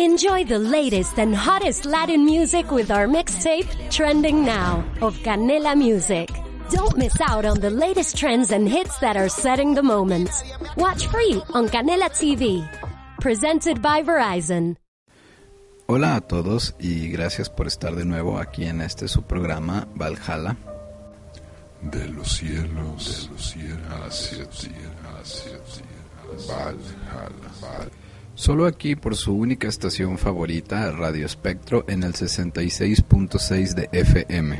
Enjoy the latest and hottest Latin music with our mixtape, Trending Now, of Canela Music. Don't miss out on the latest trends and hits that are setting the moment. Watch free on Canela TV. Presented by Verizon. Hola a todos y gracias por estar de nuevo aquí en este su programa Valhalla. De los cielos, de los cielos, hacia el cielo, hacia el Valhalla, Valhalla. Solo aquí por su única estación favorita, Radio Espectro, en el 66.6 de FM.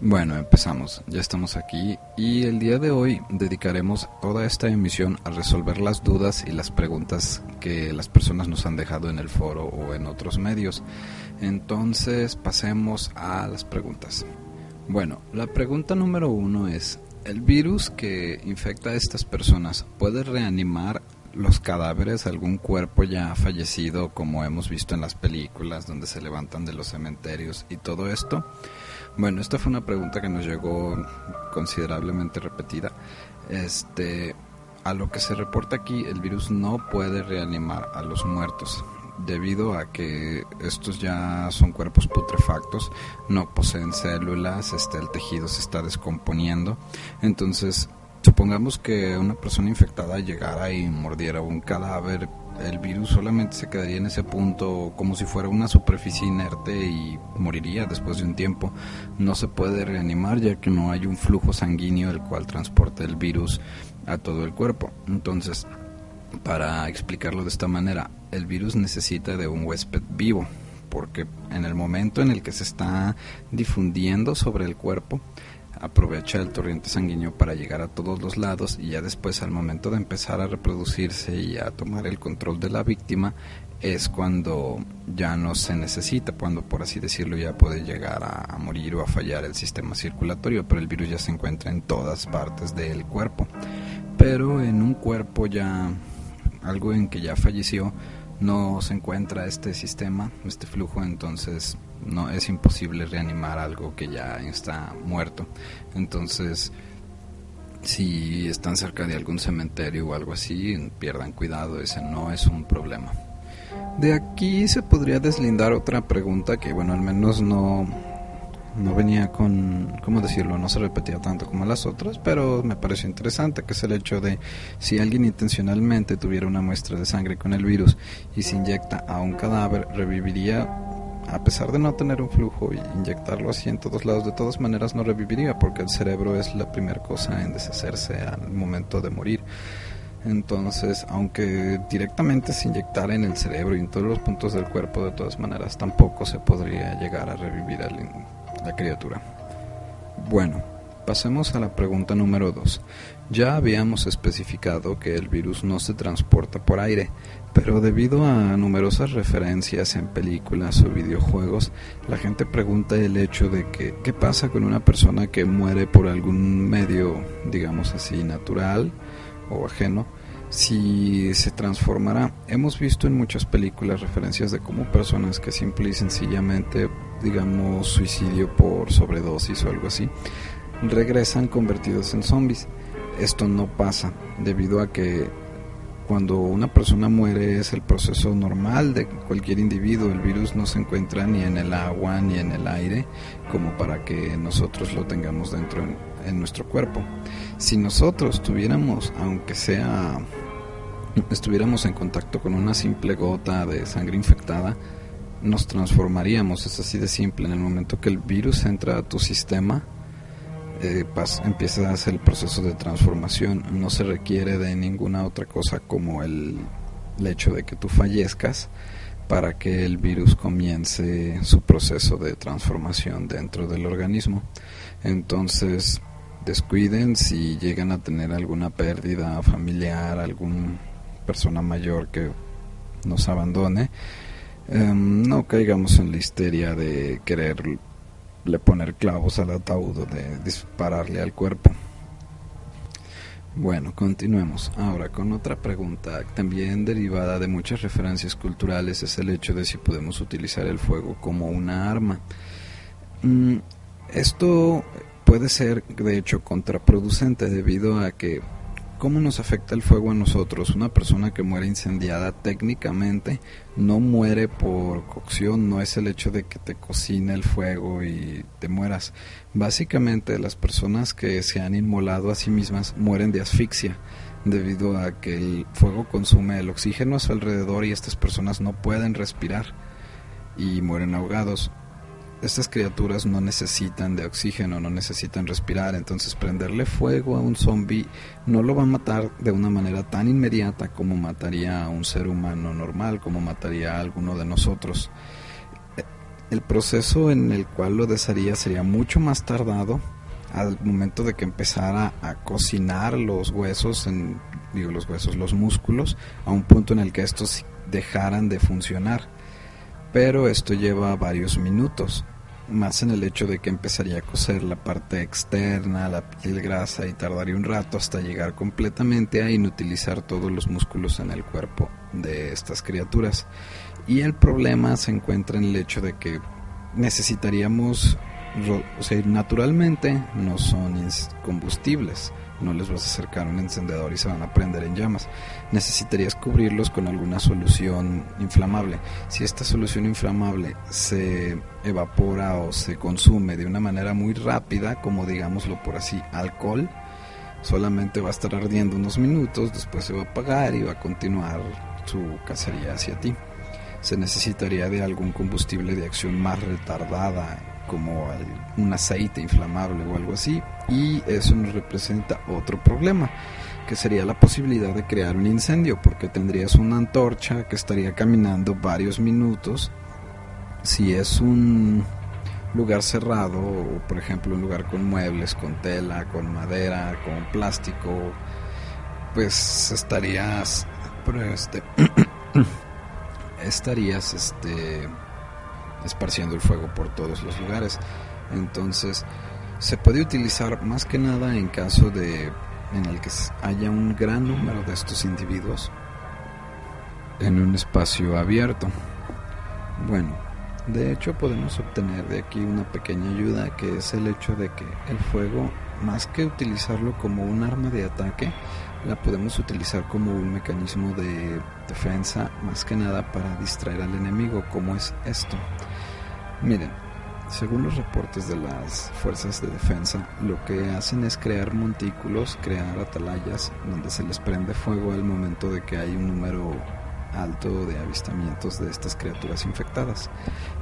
Bueno, empezamos. Ya estamos aquí y el día de hoy dedicaremos toda esta emisión a resolver las dudas y las preguntas que las personas nos han dejado en el foro o en otros medios. Entonces, pasemos a las preguntas. Bueno, la pregunta número uno es, ¿el virus que infecta a estas personas puede reanimar los cadáveres, algún cuerpo ya fallecido, como hemos visto en las películas donde se levantan de los cementerios y todo esto? Bueno, esta fue una pregunta que nos llegó considerablemente repetida. Este, a lo que se reporta aquí, el virus no puede reanimar a los muertos debido a que estos ya son cuerpos putrefactos, no poseen células, este, el tejido se está descomponiendo, entonces supongamos que una persona infectada llegara y mordiera un cadáver, el virus solamente se quedaría en ese punto como si fuera una superficie inerte y moriría después de un tiempo. No se puede reanimar ya que no hay un flujo sanguíneo el cual transporte el virus a todo el cuerpo. Entonces, para explicarlo de esta manera, el virus necesita de un huésped vivo, porque en el momento en el que se está difundiendo sobre el cuerpo, aprovecha el torrente sanguíneo para llegar a todos los lados y ya después al momento de empezar a reproducirse y a tomar el control de la víctima es cuando ya no se necesita, cuando por así decirlo ya puede llegar a, a, morir o a fallar el sistema circulatorio, pero el virus ya se encuentra en todas partes del cuerpo. Pero en un cuerpo ya, algo en que ya falleció, no se encuentra este sistema, este flujo, entonces no es imposible reanimar algo que ya está muerto. Entonces, si están cerca de algún cementerio o algo así, pierdan cuidado, ese no es un problema. De aquí se podría deslindar otra pregunta que, bueno, al menos no, no venía con, ¿cómo decirlo? No se repetía tanto como las otras, pero me pareció interesante, que es el hecho de si alguien intencionalmente tuviera una muestra de sangre con el virus y se inyecta a un cadáver, reviviría a pesar de no tener un flujo y inyectarlo así en todos lados, de todas maneras no reviviría porque el cerebro es la primera cosa en deshacerse al momento de morir. Entonces, aunque directamente se inyectara en el cerebro y en todos los puntos del cuerpo, de todas maneras tampoco se podría llegar a revivir a la criatura. Bueno, pasemos a la pregunta número 2. Ya habíamos especificado que el virus no se transporta por aire, pero debido a numerosas referencias en películas o videojuegos, la gente pregunta el hecho de que qué pasa con una persona que muere por algún medio, digamos así, natural o ajeno, si se transformará. Hemos visto en muchas películas referencias de cómo personas que simple y sencillamente, digamos, suicidio por sobredosis o algo así, regresan convertidos en zombies. Esto no pasa debido a que cuando una persona muere es el proceso normal de cualquier individuo. El virus no se encuentra ni en el agua ni en el aire como para que nosotros lo tengamos dentro en, nuestro cuerpo. Si nosotros tuviéramos, aunque sea, estuviéramos en contacto con una simple gota de sangre infectada, nos transformaríamos. Es así de simple. En el momento que el virus entra a tu sistema, eh, el proceso de transformación. No se requiere de ninguna otra cosa como el, hecho de que tú fallezcas para que el virus comience su proceso de transformación dentro del organismo. Entonces, descuiden si llegan a tener alguna pérdida familiar, alguna persona mayor que nos abandone. Um, no caigamos en la histeria de querer le poner clavos al ataúd o de dispararle al cuerpo. Bueno, continuemos. Ahora con otra pregunta, también derivada de muchas referencias culturales, es el hecho de si podemos utilizar el fuego como una arma. Mm, esto puede ser, de hecho, contraproducente debido a que ¿Cómo nos afecta el fuego a nosotros? Una persona que muere incendiada técnicamente no muere por cocción, no es el hecho de que te cocine el fuego y te mueras. Básicamente las personas que se han inmolado a sí mismas mueren de asfixia debido a que el fuego consume el oxígeno a su alrededor y estas personas no pueden respirar y mueren ahogados estas criaturas no necesitan de oxígeno, no necesitan respirar, entonces prenderle fuego a un zombie no lo va a matar de una manera tan inmediata como mataría a un ser humano normal, como mataría a alguno de nosotros. El proceso en el cual lo desharía sería mucho más tardado al momento de que empezara a cocinar los huesos, en, digo los huesos, los músculos, a un punto en el que estos dejaran de funcionar pero esto lleva varios minutos, más en el hecho de que empezaría a coser la parte externa, la piel grasa y tardaría un rato hasta llegar completamente a inutilizar todos los músculos en el cuerpo de estas criaturas. Y el problema se encuentra en el hecho de que necesitaríamos, o sea, naturalmente no son combustibles no les vas a acercar un encendedor y se van a prender en llamas. Necesitarías cubrirlos con alguna solución inflamable. Si esta solución inflamable se evapora o se consume de una manera muy rápida, como digámoslo por así, alcohol, solamente va a estar ardiendo unos minutos, después se va a apagar y va a continuar su cacería hacia ti. Se necesitaría de algún combustible de acción más retardada como un aceite inflamable o algo así y eso nos representa otro problema que sería la posibilidad de crear un incendio porque tendrías una antorcha que estaría caminando varios minutos. Si es un lugar cerrado o por ejemplo un lugar con muebles con tela con madera con plástico pues estarías este estarías este esparciendo el fuego por todos los lugares. Entonces, se puede utilizar más que nada en caso de en el que haya un gran número de estos individuos en un espacio abierto. Bueno, de hecho podemos obtener de aquí una pequeña ayuda que es el hecho de que el fuego, más que utilizarlo como un arma de ataque, la podemos utilizar como un mecanismo de defensa, más que nada para distraer al enemigo, como es esto. Miren, según los reportes de las fuerzas de defensa, lo que hacen es crear montículos, crear atalayas donde se les prende fuego al momento de que hay un número alto de avistamientos de estas criaturas infectadas.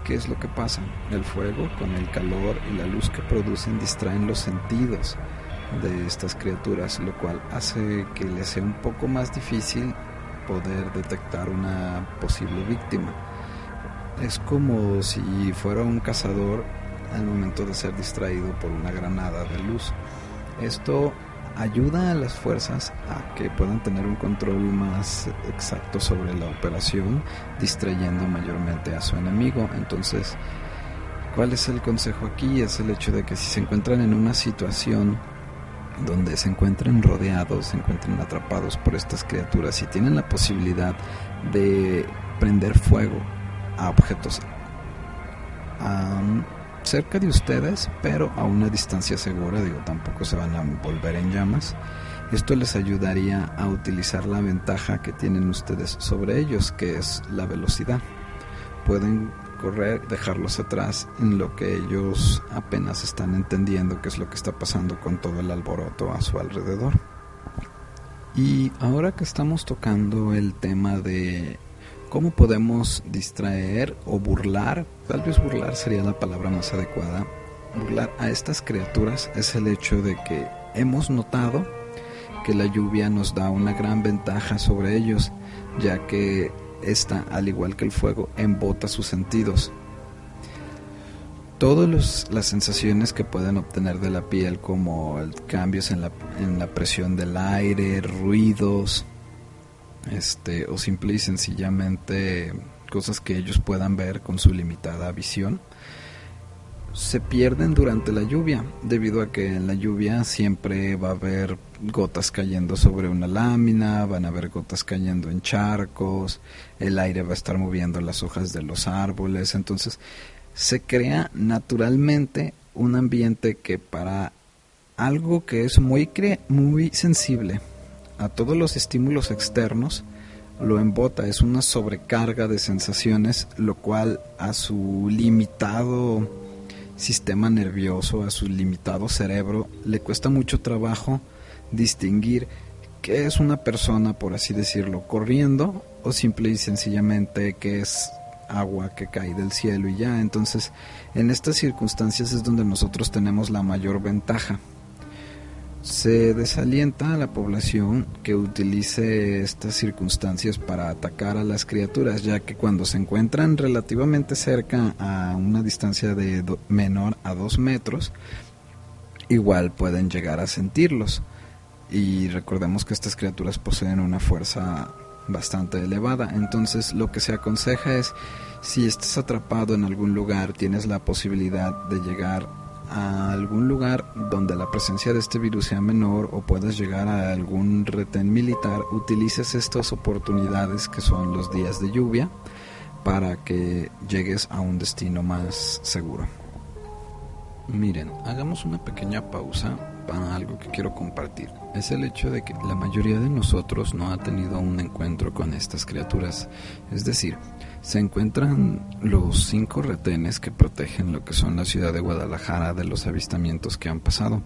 ¿Qué es lo que pasa? El fuego con el calor y la luz que producen distraen los sentidos de estas criaturas, lo cual hace que les sea un poco más difícil poder detectar una posible víctima es como si fuera un cazador al momento de ser distraído por una granada de luz. Esto ayuda a las fuerzas a que puedan tener un control más exacto sobre la operación, distrayendo mayormente a su enemigo. Entonces, ¿cuál es el consejo aquí? Es el hecho de que si se encuentran en una situación donde se encuentren rodeados, se encuentren atrapados por estas criaturas y tienen la posibilidad de prender fuego a objetos cerca de ustedes, pero a una distancia segura, digo, tampoco se van a envolver en llamas. Esto les ayudaría a utilizar la ventaja que tienen ustedes sobre ellos, que es la velocidad. Pueden correr, dejarlos atrás en lo que ellos apenas están entendiendo qué es lo que está pasando con todo el alboroto a su alrededor. Y ahora que estamos tocando el tema de ¿Cómo podemos distraer o burlar? Tal vez burlar sería la palabra más adecuada. Burlar a estas criaturas es el hecho de que hemos notado que la lluvia nos da una gran ventaja sobre ellos, ya que esta, al igual que el fuego, embota sus sentidos. Todas las sensaciones que pueden obtener de la piel, como cambios en la, en la presión del aire, ruidos, este, o simple y sencillamente cosas que ellos puedan ver con su limitada visión, se pierden durante la lluvia, debido a que en la lluvia siempre va a haber gotas cayendo sobre una lámina, van a haber gotas cayendo en charcos, el aire va a estar moviendo las hojas de los árboles, entonces se crea naturalmente un ambiente que para algo que es muy, muy sensible a todos los estímulos externos lo embota, es una sobrecarga de sensaciones, lo cual a su limitado sistema nervioso, a su limitado cerebro, le cuesta mucho trabajo distinguir qué es una persona, por así decirlo, corriendo o simple y sencillamente que es agua que cae del cielo y ya. Entonces, en estas circunstancias es donde nosotros tenemos la mayor ventaja. Se desalienta a la población que utilice estas circunstancias para atacar a las criaturas, ya que cuando se encuentran relativamente cerca a una distancia de menor a dos metros, igual pueden llegar a sentirlos. Y recordemos que estas criaturas poseen una fuerza bastante elevada. Entonces lo que se aconseja es, si estás atrapado en algún lugar, tienes la posibilidad de llegar a algún lugar donde la presencia de este virus sea menor o puedas llegar a algún retén militar, utilices estas oportunidades que son los días de lluvia para que llegues a un destino más seguro. Miren, hagamos una pequeña pausa para algo que quiero compartir. Es el hecho de que la mayoría de nosotros no ha tenido un encuentro con estas criaturas. Es decir, se encuentran los cinco retenes que protegen lo que son la ciudad de Guadalajara de los avistamientos que han pasado.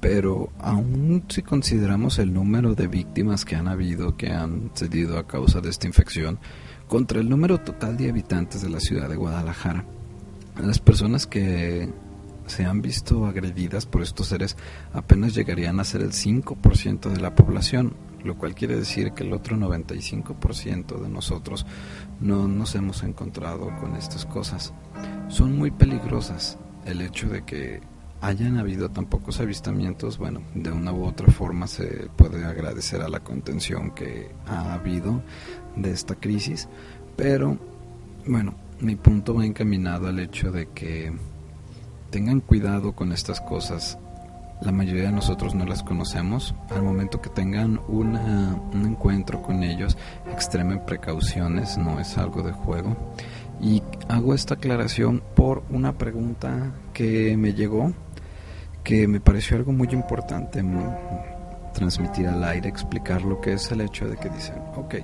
Pero aún si consideramos el número de víctimas que han habido, que han cedido a causa de esta infección, contra el número total de habitantes de la ciudad de Guadalajara, las personas que se han visto agredidas por estos seres apenas llegarían a ser el 5% de la población, lo cual quiere decir que el otro 95% de nosotros no nos hemos encontrado con estas cosas. Son muy peligrosas. El hecho de que hayan habido tan pocos avistamientos, bueno, de una u otra forma se puede agradecer a la contención que ha habido de esta crisis, pero bueno, mi punto va encaminado al hecho de que tengan cuidado con estas cosas. La mayoría de nosotros no las conocemos. Al momento que tengan una, un encuentro con ellos, extremen precauciones, no es algo de juego. Y hago esta aclaración por una pregunta que me llegó, que me pareció algo muy importante transmitir al aire, explicar lo que es el hecho de que dicen, ok,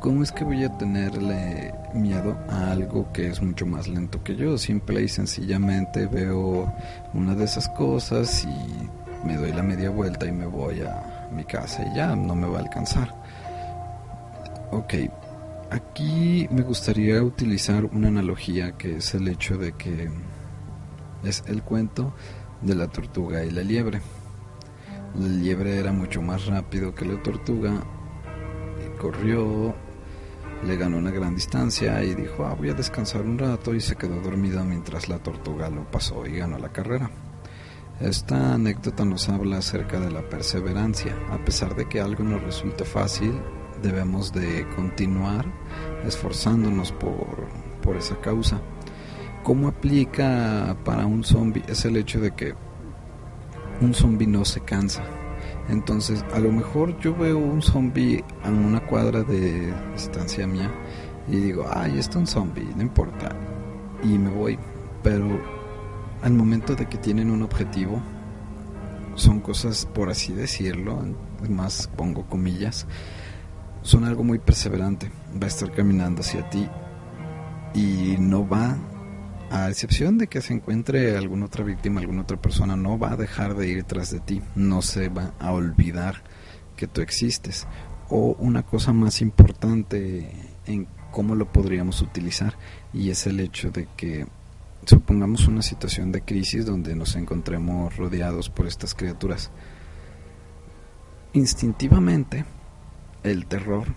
¿cómo es que voy a tenerle miedo a algo que es mucho más lento que yo? Simple y sencillamente veo una de esas cosas y me doy la media vuelta y me voy a mi casa y ya no me va a alcanzar. Ok, aquí me gustaría utilizar una analogía que es el hecho de que es el cuento de la tortuga y la liebre. La liebre era mucho más rápido que la tortuga y corrió le ganó una gran distancia y dijo, ah, voy a descansar un rato y se quedó dormido mientras la tortuga lo pasó y ganó la carrera. Esta anécdota nos habla acerca de la perseverancia. A pesar de que algo nos resulte fácil, debemos de continuar esforzándonos por, por esa causa. ¿Cómo aplica para un zombie? Es el hecho de que un zombie no se cansa entonces, a lo mejor yo veo un zombie a una cuadra de distancia mía y digo, ay, está un zombie, no importa. Y me voy. Pero al momento de que tienen un objetivo, son cosas, por así decirlo, más pongo comillas, son algo muy perseverante. Va a estar caminando hacia ti y no va a excepción de que se encuentre alguna otra víctima, alguna otra persona, no va a dejar de ir tras de ti, no se va a olvidar que tú existes. O una cosa más importante en cómo lo podríamos utilizar, y es el hecho de que supongamos una situación de crisis donde nos encontremos rodeados por estas criaturas. Instintivamente, el terror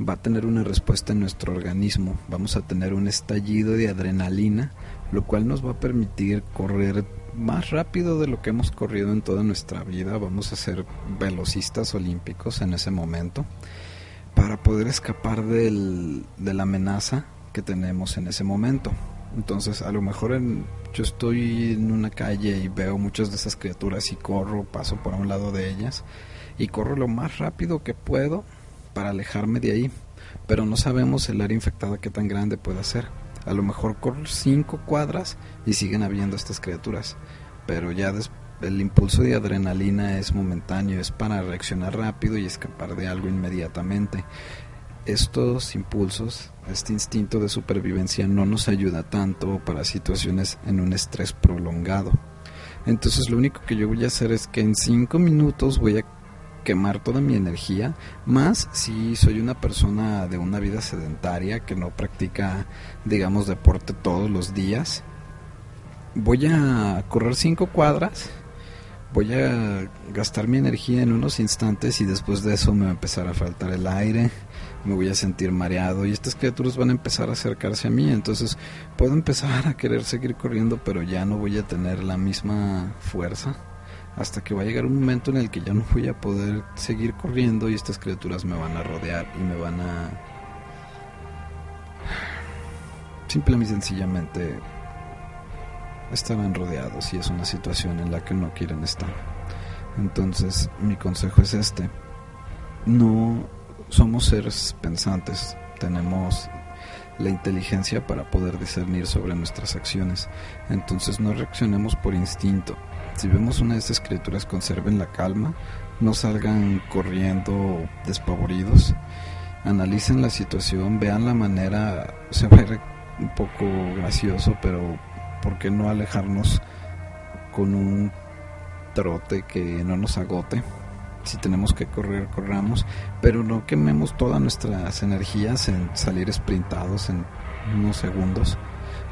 va a tener una respuesta en nuestro organismo, vamos a tener un estallido de adrenalina, lo cual nos va a permitir correr más rápido de lo que hemos corrido en toda nuestra vida, vamos a ser velocistas olímpicos en ese momento, para poder escapar del, de la amenaza que tenemos en ese momento. Entonces, a lo mejor yo estoy en una calle y veo muchas de esas criaturas y corro, paso por un lado de ellas y corro lo más rápido que puedo para alejarme de ahí, pero no sabemos el área infectada qué tan grande puede ser. A lo mejor corro cinco cuadras y siguen habiendo estas criaturas, pero ya el impulso de adrenalina es momentáneo, es para reaccionar rápido y escapar de algo inmediatamente. Estos impulsos, este instinto de supervivencia no nos ayuda tanto para situaciones en un estrés prolongado. Entonces lo único que yo voy a hacer es que en cinco minutos voy a quemar toda mi energía, más si soy una persona de una vida sedentaria que no practica, digamos, deporte todos los días. Voy a correr cinco cuadras, voy a gastar mi energía en unos instantes y después de eso me va a empezar a faltar el aire, me voy a sentir mareado y estas criaturas van a empezar a acercarse a mí, entonces puedo empezar a querer seguir corriendo, pero ya no voy a tener la misma fuerza hasta que va a llegar un momento en el que ya no voy a poder seguir corriendo y estas criaturas me van a rodear y me van a simplemente sencillamente estarán rodeados y es una situación en la que no quieren estar. Entonces mi consejo es este. No somos seres pensantes, tenemos la inteligencia para poder discernir sobre nuestras acciones. Entonces no reaccionemos por instinto. Si vemos una de estas criaturas, conserven la calma, no salgan corriendo despavoridos, analicen la situación, vean la manera, se va a ver un poco gracioso, pero ¿por qué no alejarnos con un trote que no nos agote? Si tenemos que correr, corramos, pero no quememos todas nuestras energías en salir sprintados en unos segundos.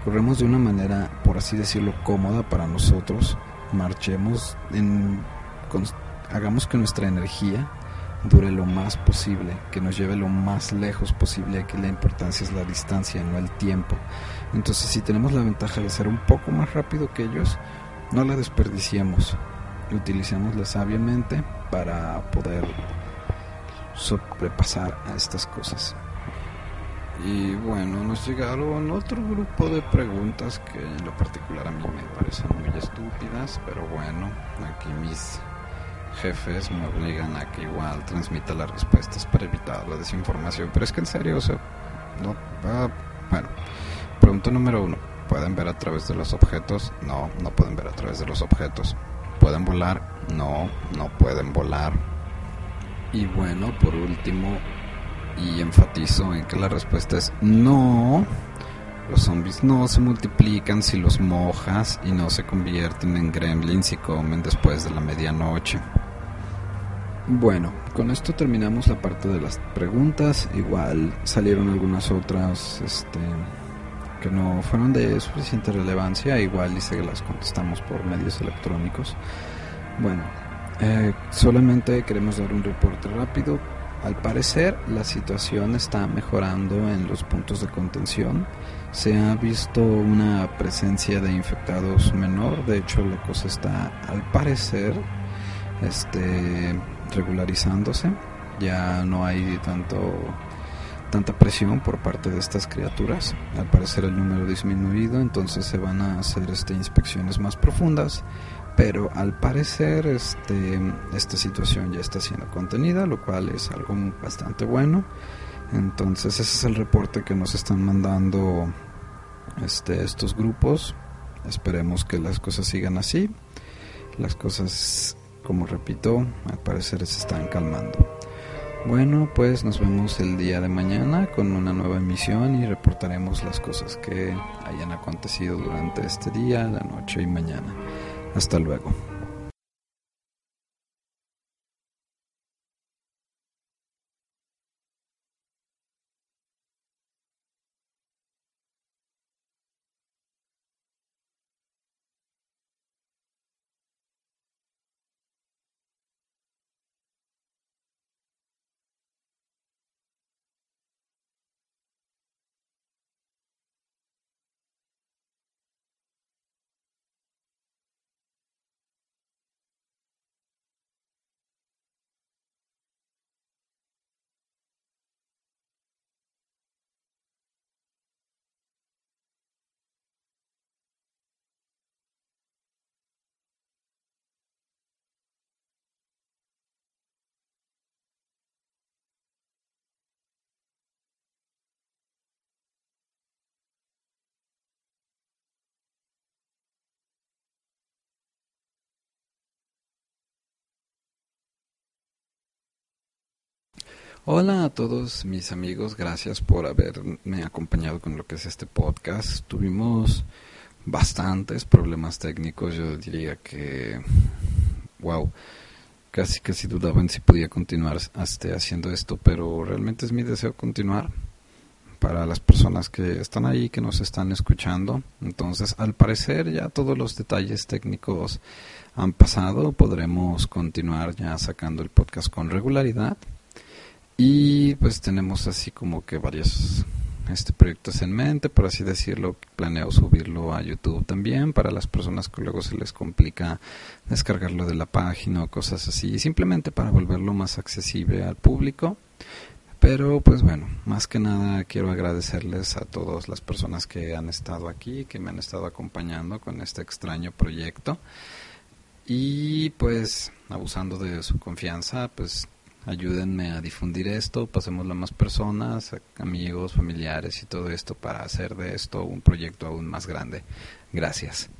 Corremos de una manera, por así decirlo, cómoda para nosotros, marchemos, en, hagamos que nuestra energía dure lo más posible, que nos lleve lo más lejos posible, que la importancia es la distancia, no el tiempo. Entonces si tenemos la ventaja de ser un poco más rápido que ellos, no la desperdiciemos, utilicémosla sabiamente para poder sobrepasar a estas cosas. Y bueno, nos llegaron otro grupo de preguntas que en lo particular a mí me parecen muy estúpidas, pero bueno, aquí mis jefes me obligan a que igual transmita las respuestas para evitar la desinformación. Pero es que en serio, o sea, no, ah, bueno, pregunta número uno, ¿pueden ver a través de los objetos? No, no pueden ver a través de los objetos. ¿Pueden volar? No, no pueden volar. Y bueno, por último, y enfatizo en que la respuesta es no. Los zombies no se multiplican si los mojas y no se convierten en gremlins y comen después de la medianoche. Bueno, con esto terminamos la parte de las preguntas. Igual salieron algunas otras este, que no fueron de suficiente relevancia. Igual dice que las contestamos por medios electrónicos. Bueno, eh, solamente queremos dar un reporte rápido al parecer la situación está mejorando en los puntos de contención. Se ha visto una presencia de infectados menor. De hecho, la cosa está al parecer este, regularizándose. Ya no hay tanto tanta presión por parte de estas criaturas. Al parecer el número ha disminuido, entonces se van a hacer este, inspecciones más profundas pero al parecer este, esta situación ya está siendo contenida, lo cual es algo bastante bueno. Entonces ese es el reporte que nos están mandando este, estos grupos. Esperemos que las cosas sigan así. Las cosas, como repito, al parecer se están calmando. Bueno, pues nos vemos el día de mañana con una nueva emisión y reportaremos las cosas que hayan acontecido durante este día, la noche y mañana. Hasta luego. Hola a todos mis amigos, gracias por haberme acompañado con lo que es este podcast. Tuvimos bastantes problemas técnicos, yo diría que, wow, casi casi dudaba en si podía continuar hasta haciendo esto, pero realmente es mi deseo continuar para las personas que están ahí, que nos están escuchando. Entonces, al parecer ya todos los detalles técnicos han pasado, podremos continuar ya sacando el podcast con regularidad. Y pues tenemos así como que varios este proyectos en mente, por así decirlo. Planeo subirlo a YouTube también para las personas que luego se les complica descargarlo de la página o cosas así, simplemente para volverlo más accesible al público. Pero pues bueno, más que nada quiero agradecerles a todas las personas que han estado aquí, que me han estado acompañando con este extraño proyecto. Y pues abusando de su confianza, pues ayúdenme a difundir esto, pasémoslo a más personas, amigos, familiares y todo esto para hacer de esto un proyecto aún más grande. Gracias.